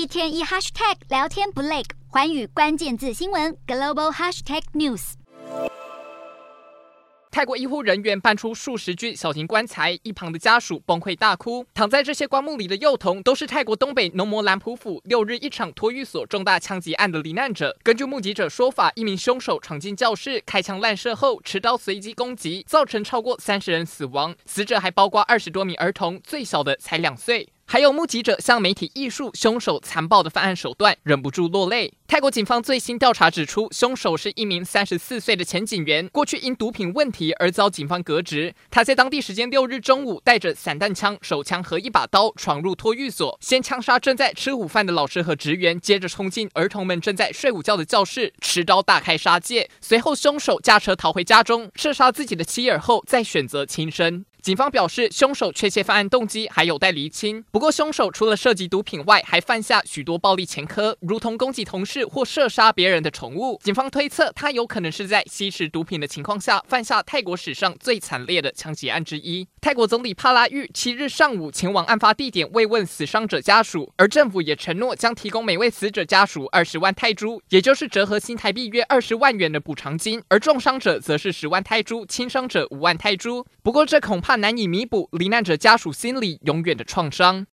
一天一 hashtag 聊天不累，环宇关键字新闻 global hashtag news。泰国医护人员搬出数十具小型棺材，一旁的家属崩溃大哭。躺在这些棺木里的幼童，都是泰国东北农摩兰普府六日一场托育所重大枪击案的罹难者。根据目击者说法，一名凶手闯进教室，开枪乱射后，持刀随机攻击，造成超过三十人死亡，死者还包括二十多名儿童，最小的才两岁。还有目击者向媒体艺术凶手残暴的犯案手段，忍不住落泪。泰国警方最新调查指出，凶手是一名三十四岁的前警员，过去因毒品问题而遭警方革职。他在当地时间六日中午，带着散弹枪、手枪和一把刀闯入托育所，先枪杀正在吃午饭的老师和职员，接着冲进儿童们正在睡午觉的教室，持刀大开杀戒。随后，凶手驾车逃回家中，射杀自己的妻儿后，再选择轻生。警方表示，凶手确切犯案动机还有待厘清。不过，凶手除了涉及毒品外，还犯下许多暴力前科，如同攻击同事或射杀别人的宠物。警方推测，他有可能是在吸食毒品的情况下，犯下泰国史上最惨烈的枪击案之一。泰国总理帕拉育七日上午前往案发地点慰问死伤者家属，而政府也承诺将提供每位死者家属二十万泰铢，也就是折合新台币约二十万元的补偿金，而重伤者则是十万泰铢，轻伤者五万泰铢。不过，这恐怕。怕难以弥补罹难者家属心里永远的创伤。